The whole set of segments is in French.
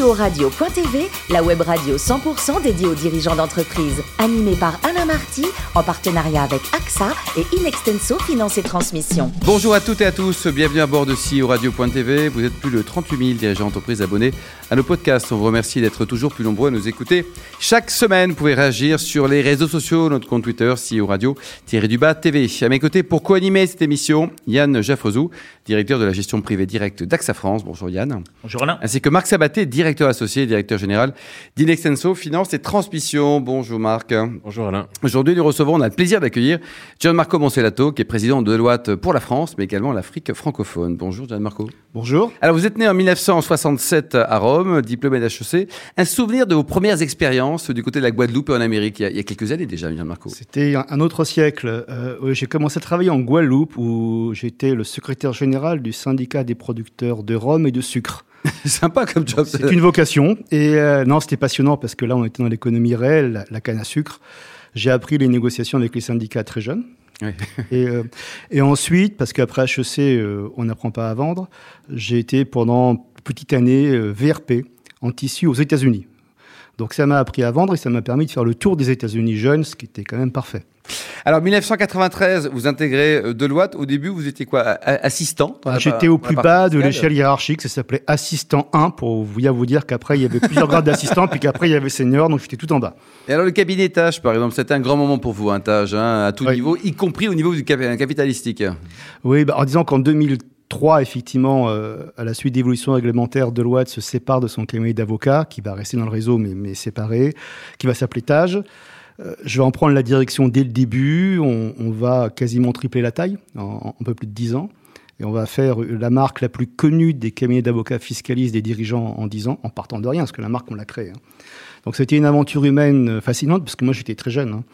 CEO Radio.tv, la web radio 100% dédiée aux dirigeants d'entreprise. Animée par Alain Marty, en partenariat avec AXA et Inextenso Finance et Transmission. Bonjour à toutes et à tous, bienvenue à bord de CEO Radio.tv. Vous êtes plus de 38 000 dirigeants d'entreprise abonnés à nos podcasts. On vous remercie d'être toujours plus nombreux à nous écouter. Chaque semaine, vous pouvez réagir sur les réseaux sociaux, notre compte Twitter, CEO Radio-du-bas TV. À mes côtés, pour co-animer cette émission, Yann Jaffrezou, directeur de la gestion privée directe d'AXA France. Bonjour Yann. Bonjour Alain. Ainsi que Marc Sabaté, directeur associé, directeur général d'Inextenso Finance et Transmission. Bonjour Marc. Bonjour Alain. Aujourd'hui, nous recevons, on a le plaisir d'accueillir Gianmarco Moncellato, qui est président de Deloitte pour la France, mais également l'Afrique francophone. Bonjour Gianmarco. Bonjour. Alors vous êtes né en 1967 à Rome, diplômé d'HEC. Un souvenir de vos premières expériences du côté de la Guadeloupe et en Amérique, il y a, il y a quelques années déjà, Gianmarco. C'était un autre siècle. Euh, j'ai commencé à travailler en Guadeloupe où j'étais le secrétaire général du syndicat des producteurs de rhum et de sucre. Sympa comme job. C'est une vocation. Et euh, non, c'était passionnant parce que là, on était dans l'économie réelle, la, la, canne à sucre. J'ai appris les négociations avec les syndicats très jeunes. Oui. et, euh, et, ensuite, parce qu'après HEC, euh, on n'apprend pas à vendre, j'ai été pendant une petite année VRP en tissu aux États-Unis. Donc ça m'a appris à vendre et ça m'a permis de faire le tour des États-Unis jeunes, ce qui était quand même parfait. Alors 1993, vous intégrez Deloitte. Au début, vous étiez quoi Assistant? J'étais au plus bas de l'échelle hiérarchique. Ça s'appelait assistant 1 pour vous dire qu'après il y avait plusieurs grades d'assistant, puis qu'après il y avait senior, donc j'étais tout en bas. Et alors le cabinet tâche, par exemple, c'était un grand moment pour vous, un tâche hein, à tout oui. niveau, y compris au niveau du capitalistique. Oui, bah, en disant qu'en 2000 3, effectivement, euh, à la suite d'évolutions réglementaires, Deloitte se sépare de son cabinet d'avocat, qui va rester dans le réseau, mais, mais séparé, qui va s'appeler Tage. Euh, je vais en prendre la direction dès le début. On, va quasiment tripler la taille en, un peu plus de 10 ans. Et on va faire la marque la plus connue des cabinets d'avocats fiscalistes des dirigeants en 10 ans, en partant de rien, parce que la marque, on l'a créée. Hein. Donc c'était une aventure humaine fascinante, parce que moi, j'étais très jeune. Hein.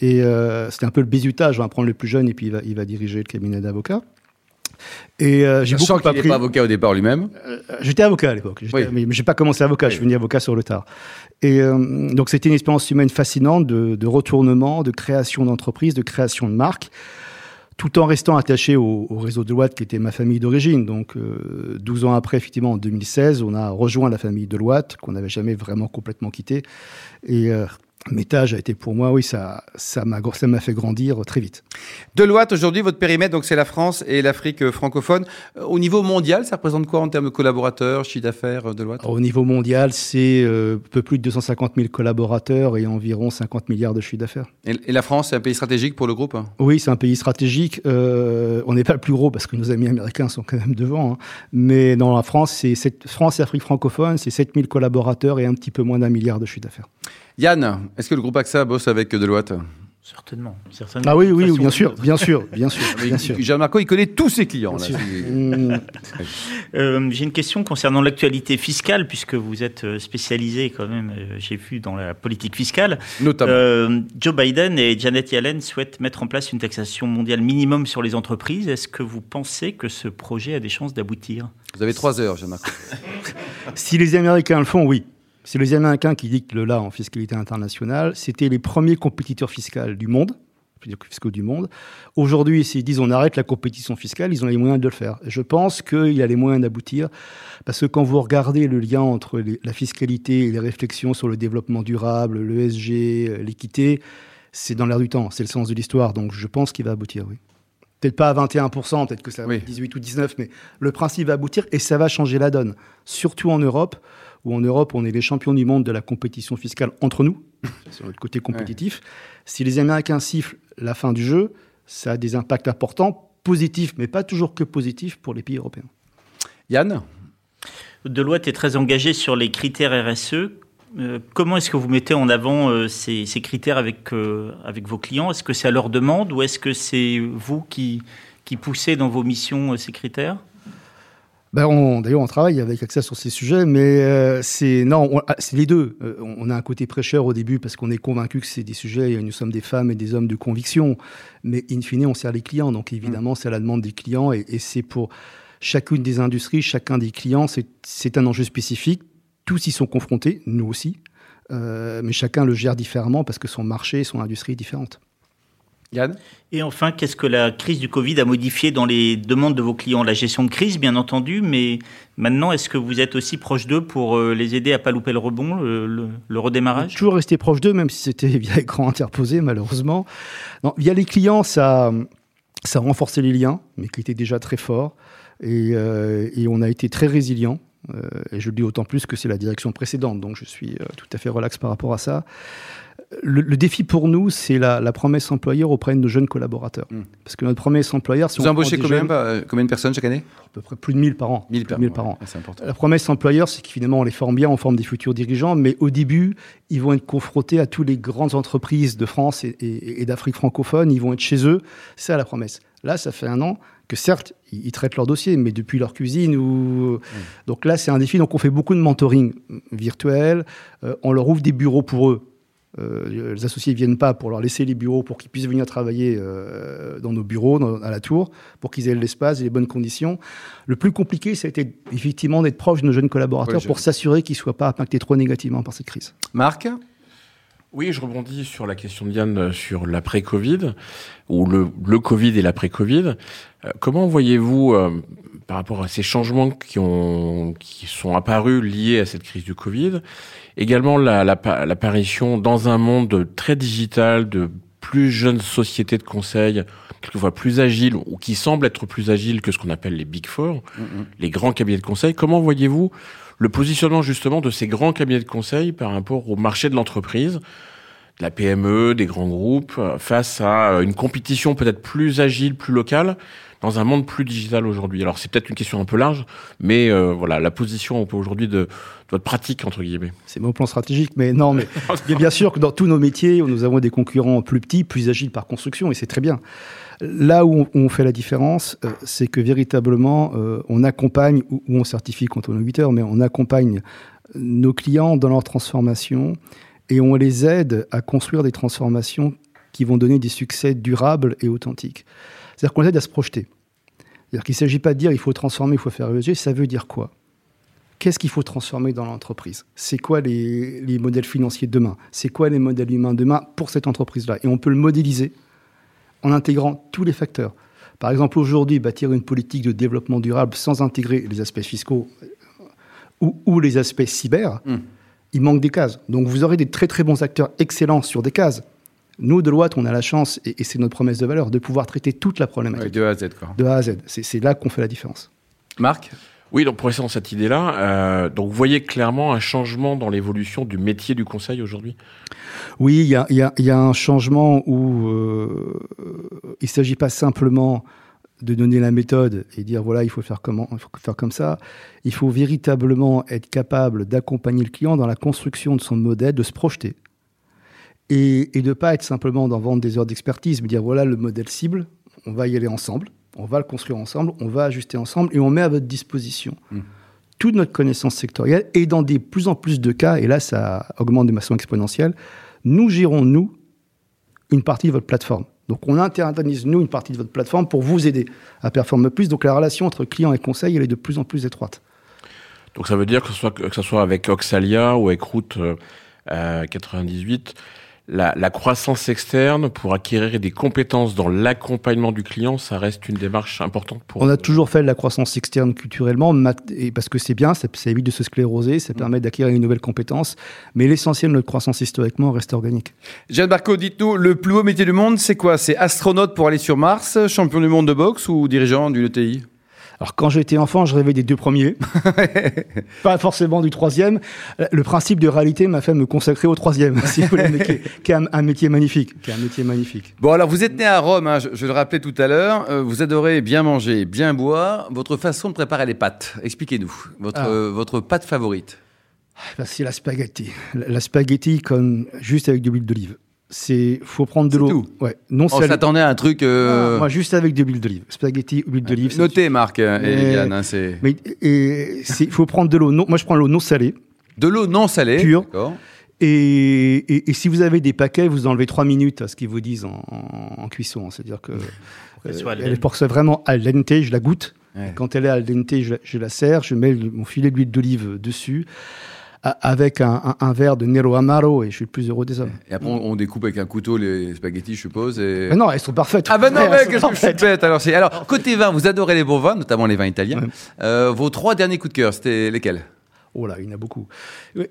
Et euh, c'était un peu le bizutage. On va prendre le plus jeune, et puis il va diriger le cabinet d'avocats. Et euh, j'ai beaucoup appris. pas avocat au départ lui-même. Euh, j'étais avocat à l'époque, oui. mais j'ai pas commencé avocat. Oui. Je suis venu avocat sur le tard. Et euh, donc c'était une expérience humaine fascinante de, de retournement, de création d'entreprise, de création de marque, tout en restant attaché au, au réseau Deloitte qui était ma famille d'origine. Donc euh, 12 ans après, effectivement, en 2016, on a rejoint la famille Deloitte qu'on n'avait jamais vraiment complètement quitté. Et Métage a été pour moi, oui, ça, ça m'a, ça m'a fait grandir très vite. Deloitte, aujourd'hui, votre périmètre, donc c'est la France et l'Afrique francophone. Au niveau mondial, ça représente quoi en termes de collaborateurs, chiffre d'affaires, Deloitte Au niveau mondial, c'est euh, un peu plus de 250 000 collaborateurs et environ 50 milliards de chiffre d'affaires. Et, et, la France, c'est un pays stratégique pour le groupe Oui, c'est un pays stratégique. Euh, on n'est pas le plus gros parce que nos amis américains sont quand même devant. Hein. Mais dans la France, c'est France et Afrique francophone, c'est 7 000 collaborateurs et un petit peu moins d'un milliard de chiffre d'affaires. Yann, est-ce que le groupe AXA bosse avec Deloitte? Certainement, certainement. Ah oui, oui, bien sûr, bien sûr, bien sûr, bien sûr. Jean-Marco, il connaît tous ses clients. Là. Euh, J'ai une question concernant l'actualité fiscale, puisque vous êtes spécialisé quand même, euh, j'ai vu, dans la politique fiscale. Notamment. Euh, Joe Biden et Janet Yellen souhaitent mettre en place une taxation mondiale minimum sur les entreprises. Est-ce que vous pensez que ce projet a des chances d'aboutir? Vous avez trois heures, Jean-Marco. si les Américains le font, oui. C'est les Américains qui dictent le là en fiscalité internationale. C'était les premiers compétiteurs fiscaux du monde, fiscaux du monde. Aujourd'hui, s'ils disent on arrête la compétition fiscale, ils ont les moyens de le faire. Et je pense qu'il a les moyens d'aboutir, parce que quand vous regardez le lien entre la fiscalité et les réflexions sur le développement durable, l'ESG, l'équité, c'est dans l'air du temps, c'est le sens de l'histoire. Donc je pense qu'il va aboutir, oui. Peut-être pas à 21%, peut-être que ça va être 18 ou 19, mais le principe va aboutir et ça va changer la donne. Surtout en Europe, où en Europe, on est les champions du monde de la compétition fiscale entre nous, sur notre côté compétitif. Ouais. Si les Américains sifflent la fin du jeu, ça a des impacts importants, positifs, mais pas toujours que positifs pour les pays européens. Yann? Deloitte est très engagé sur les critères RSE. Euh, comment est-ce que vous mettez en avant euh, ces, ces, critères avec, euh, avec vos clients? Est-ce que c'est à leur demande ou est-ce que c'est vous qui, qui poussez dans vos missions ces critères? Ben D'ailleurs, on travaille avec AXA sur ces sujets, mais euh, c'est non, c'est les deux. Euh, on a un côté prêcheur au début parce qu'on est convaincu que c'est des sujets. Nous sommes des femmes et des hommes de conviction, mais in fine, on sert les clients. Donc évidemment, c'est à la demande des clients et, et c'est pour chacune des industries, chacun des clients, c'est un enjeu spécifique. Tous y sont confrontés, nous aussi, euh, mais chacun le gère différemment parce que son marché, son industrie est différente. Yann? Et enfin, qu'est-ce que la crise du Covid a modifié dans les demandes de vos clients? La gestion de crise, bien entendu, mais maintenant, est-ce que vous êtes aussi proche d'eux pour euh, les aider à pas louper le rebond, le, le, le redémarrage? Toujours rester proche d'eux, même si c'était via écran interposé, malheureusement. Non, via les clients, ça, ça a renforcé les liens, mais qui étaient déjà très forts. Et, euh, et on a été très résilient. Euh, et je le dis d'autant plus que c'est la direction précédente, donc je suis euh, tout à fait relax par rapport à ça. Le, le défi pour nous, c'est la, la, promesse employeur auprès de nos jeunes collaborateurs. Mmh. Parce que notre promesse employeur, si Vous embauchez combien, jeunes, euh, combien de personnes chaque année À peu près plus de 1000 par an. 1000 par, 1000 par an. Ouais, la promesse employeur, c'est que finalement, on les forme bien, on forme des futurs dirigeants, mais au début, ils vont être confrontés à toutes les grandes entreprises de France et, et, et d'Afrique francophone, ils vont être chez eux. C'est ça la promesse. Là, ça fait un an que certes, ils traitent leur dossier, mais depuis leur cuisine. Ou... Mmh. Donc là, c'est un défi. Donc on fait beaucoup de mentoring virtuel. Euh, on leur ouvre des bureaux pour eux. Euh, les associés ne viennent pas pour leur laisser les bureaux pour qu'ils puissent venir travailler euh, dans nos bureaux, dans, à la tour, pour qu'ils aient l'espace et les bonnes conditions. Le plus compliqué, ça a été effectivement d'être proche de nos jeunes collaborateurs oui, pour s'assurer qu'ils ne soient pas impactés trop négativement par cette crise. Marc? Oui, je rebondis sur la question de Yann sur l'après-Covid, ou le, le Covid et l'après-Covid. Euh, comment voyez-vous, euh, par rapport à ces changements qui, ont, qui sont apparus liés à cette crise du Covid, également l'apparition la, la, dans un monde très digital de plus jeunes sociétés de conseil, quelquefois plus agiles, ou qui semblent être plus agiles que ce qu'on appelle les Big Four, mm -hmm. les grands cabinets de conseil. Comment voyez-vous le positionnement justement de ces grands cabinets de conseil par rapport au marché de l'entreprise, de la PME, des grands groupes, face à une compétition peut-être plus agile, plus locale, dans un monde plus digital aujourd'hui. Alors c'est peut-être une question un peu large, mais euh, voilà la position aujourd'hui de, de, votre pratique entre guillemets. C'est mon plan stratégique, mais non, mais bien sûr que dans tous nos métiers, nous avons des concurrents plus petits, plus agiles par construction, et c'est très bien. Là où on, fait la différence, euh, c'est que véritablement, euh, on accompagne, ou, on certifie quand on est 8 heures, mais on accompagne nos clients dans leur transformation et on les aide à construire des transformations qui vont donner des succès durables et authentiques. C'est-à-dire qu'on les aide à se projeter. C'est-à-dire qu'il ne s'agit pas de dire il faut transformer, il faut faire ESG, ça veut dire quoi? Qu'est-ce qu'il faut transformer dans l'entreprise? C'est quoi les, les, modèles financiers de demain? C'est quoi les modèles humains de demain pour cette entreprise-là? Et on peut le modéliser en intégrant tous les facteurs. Par exemple, aujourd'hui, bâtir une politique de développement durable sans intégrer les aspects fiscaux ou, ou les aspects cyber, mmh. il manque des cases. Donc vous aurez des très très bons acteurs excellents sur des cases. Nous, Deloitte, on a la chance, et, et c'est notre promesse de valeur, de pouvoir traiter toute la problématique. De A à Z, quoi. De A à Z. C'est là qu'on fait la différence. Marc? Oui, donc pour rester dans cette idée-là, euh, donc vous voyez clairement un changement dans l'évolution du métier du conseil aujourd'hui? Oui, il y a, un changement où euh, il ne s'agit pas simplement de donner la méthode et dire voilà, il faut faire comment, il faut faire comme ça. Il faut véritablement être capable d'accompagner le client dans la construction de son modèle, de se projeter. Et, et de ne pas être simplement dans vendre des heures d'expertise, mais dire voilà le modèle cible, on va y aller ensemble on va le construire ensemble, on va ajuster ensemble et on met à votre disposition mmh. toute notre connaissance sectorielle et dans des plus en plus de cas, et là ça augmente de façon exponentielle, nous gérons, nous, une partie de votre plateforme. Donc on internalise, nous, une partie de votre plateforme pour vous aider à performer plus. Donc la relation entre client et conseil, elle est de plus en plus étroite. Donc ça veut dire que ce soit, que ce soit avec Oxalia ou avec Route euh, 98, la, la, croissance externe pour acquérir des compétences dans l'accompagnement du client, ça reste une démarche importante pour. On a toujours fait de la croissance externe culturellement, parce que c'est bien, ça, ça, évite de se scléroser, ça mmh. permet d'acquérir une nouvelle compétence, mais l'essentiel de notre croissance historiquement reste organique. Jeanne Barco, dites-nous, le plus haut métier du monde, c'est quoi? C'est astronaute pour aller sur Mars, champion du monde de boxe ou dirigeant d'une ETI alors quand j'étais enfant, je rêvais des deux premiers, pas forcément du troisième. Le principe de réalité m'a fait me consacrer au troisième, si vous voulez, mais qui, est, qui est un, un, métier magnifique, qui est un métier magnifique. Bon alors vous êtes né à Rome, hein, je, je, le rappelais tout à l'heure. Euh, vous adorez bien manger, bien boire. Votre façon de préparer les pâtes, expliquez-nous votre ah. euh, votre pâte favorite. Ben, c'est la spaghetti. La, la spaghetti comme juste avec de l'huile d'olive c'est faut prendre de l'eau. Ouais, non On s'attendait à un truc. Euh... Ah, moi, juste avec de l'huile d'olive, spaghetti, huile d'olive. Notez, Marc et Yann. Hein, c'est. Mais il faut prendre de l'eau. Non, moi, je prends l'eau non salée. De l'eau non salée. Pure. Et, et, et, si vous avez des paquets, vous enlevez 3 minutes à ce qu'ils vous disent en, en, en cuisson. C'est-à-dire que euh, elle est pour que ça vraiment al dente, je la goûte. Ouais. Quand elle est al dente, je la, je la sers, je mets mon filet d'huile d'olive dessus. Avec un, verre de Nero Amaro et je suis le plus heureux des hommes. Et après, on, découpe avec un couteau les spaghettis, je suppose. Et... non, elles sont parfaites. Ah ben non, mais qu'est-ce que je suis bête alors, alors, côté vin, vous adorez les bons vins, notamment les vins italiens. Euh, vos trois derniers coups de cœur, c'était lesquels? Oh là, il y en a beaucoup.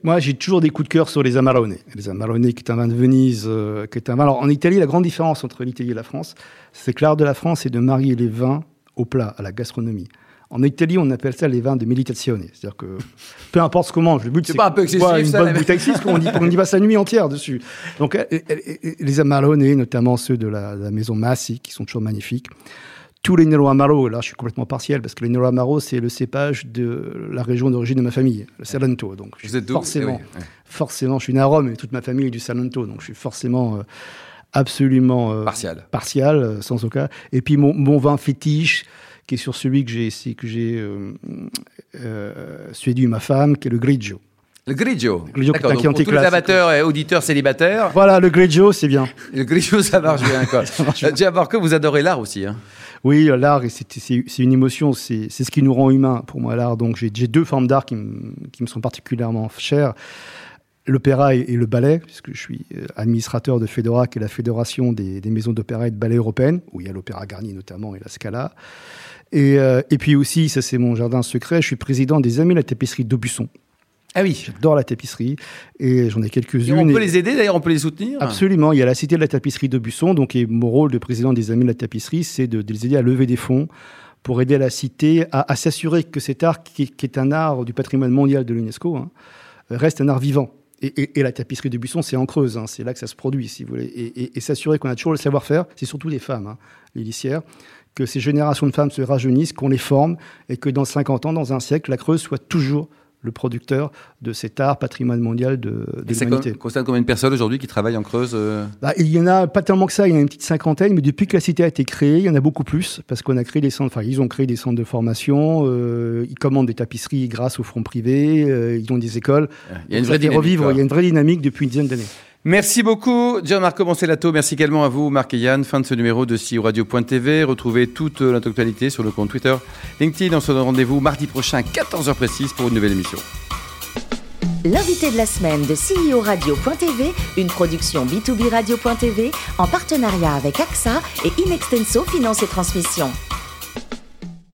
Moi, j'ai toujours des coups de cœur sur les Amarone. Les Amarone, qui est un vin de Venise, euh, qui est un vin. Alors, en Italie, la grande différence entre l'Italie et la France, c'est que l'art de la France est de marier les vins au plat, à la gastronomie. En Italie, on appelle ça les vins de meditazione. C'est-à-dire que peu importe ce qu'on mange, le but c'est pas un peu excessif, une bonne bouteille on dit, on y passe la nuit entière dessus. Donc les Amarone, notamment ceux de la, maison Massi, qui sont toujours magnifiques. Tous les Nero Amaro, là je suis complètement partiel parce que les Nero Amaro c'est le cépage de la région d'origine de ma famille, le Salento. Donc Vous êtes forcément, eh forcément, je suis né à Rome et toute ma famille est du Salento, donc je suis forcément euh, absolument euh, partial, partial euh, sans aucun. Et puis mon, mon vin fétiche qui est sur celui que j'ai que j'ai euh, euh ma femme, qui est le Grigio. Le Grigio. Le Grigio D'accord, pour tous les amateurs et auditeurs célibataires. Voilà, le Grigio, c'est bien. Le Grigio, ça marche bien. Quoi. Euh, que vous adorez l'art aussi. Hein. Oui, l'art, c'est une émotion, c'est ce qui nous rend humains pour moi, l'art. Donc j'ai deux formes d'art qui, qui, me sont particulièrement chères l'opéra et, le ballet, puisque je suis euh, administrateur de Fedora, qui est la fédération des, maisons d'opéra et de ballet européennes, où il y a l'opéra Garnier notamment et la Scala. Et, euh, et puis aussi, ça c'est mon jardin secret, je suis président des Amis de la tapisserie d'Aubusson. Ah oui. J'adore la tapisserie et j'en ai quelques-unes. On peut les aider d'ailleurs, on peut les soutenir? Absolument. Il y a la Cité de la tapisserie d'Aubusson, donc et mon rôle de président des Amis de la tapisserie, c'est de, les aider à lever des fonds pour aider la cité à, s'assurer que cet art, qui, est un art du patrimoine mondial de l'UNESCO, hein, reste un art vivant. Et, la tapisserie de Buisson, c'est en Creuse, hein, c'est là que ça se produit, si vous voulez. Et, s'assurer qu'on a toujours le savoir-faire, c'est surtout les femmes, hein, les lissières, que ces générations de femmes se rajeunissent, qu'on les forme, et que dans 50 ans, dans un siècle, la Creuse soit toujours le producteur de cet art patrimoine mondial de, de l'humanité. constate combien de personnes aujourd'hui qui travaillent en Creuse euh? Bah, Il y en a pas tellement que ça, il y en a une petite cinquantaine, mais depuis que la cité a été créée, il y en a beaucoup plus, parce qu'on a créé des centres, enfin ils ont créé des centres de formation, euh, ils commandent des tapisseries grâce aux fonds privés, euh, ils ont des écoles. Il y a une vraie dynamique. Revivre, il y a une vraie dynamique depuis une dizaine d'années. Merci beaucoup, Gianmarco Moncellato. Merci également à vous, Marc et Yann. Fin de ce numéro de CIO Radio.tv. Retrouvez toute l'actualité sur le compte Twitter, LinkedIn. On se donne rendez-vous mardi prochain, 14h précise, pour une nouvelle émission. L'invité de la semaine de CEO Radio.tv, une production B2B Radio.tv en partenariat avec AXA et Inextenso Finance et Transmission.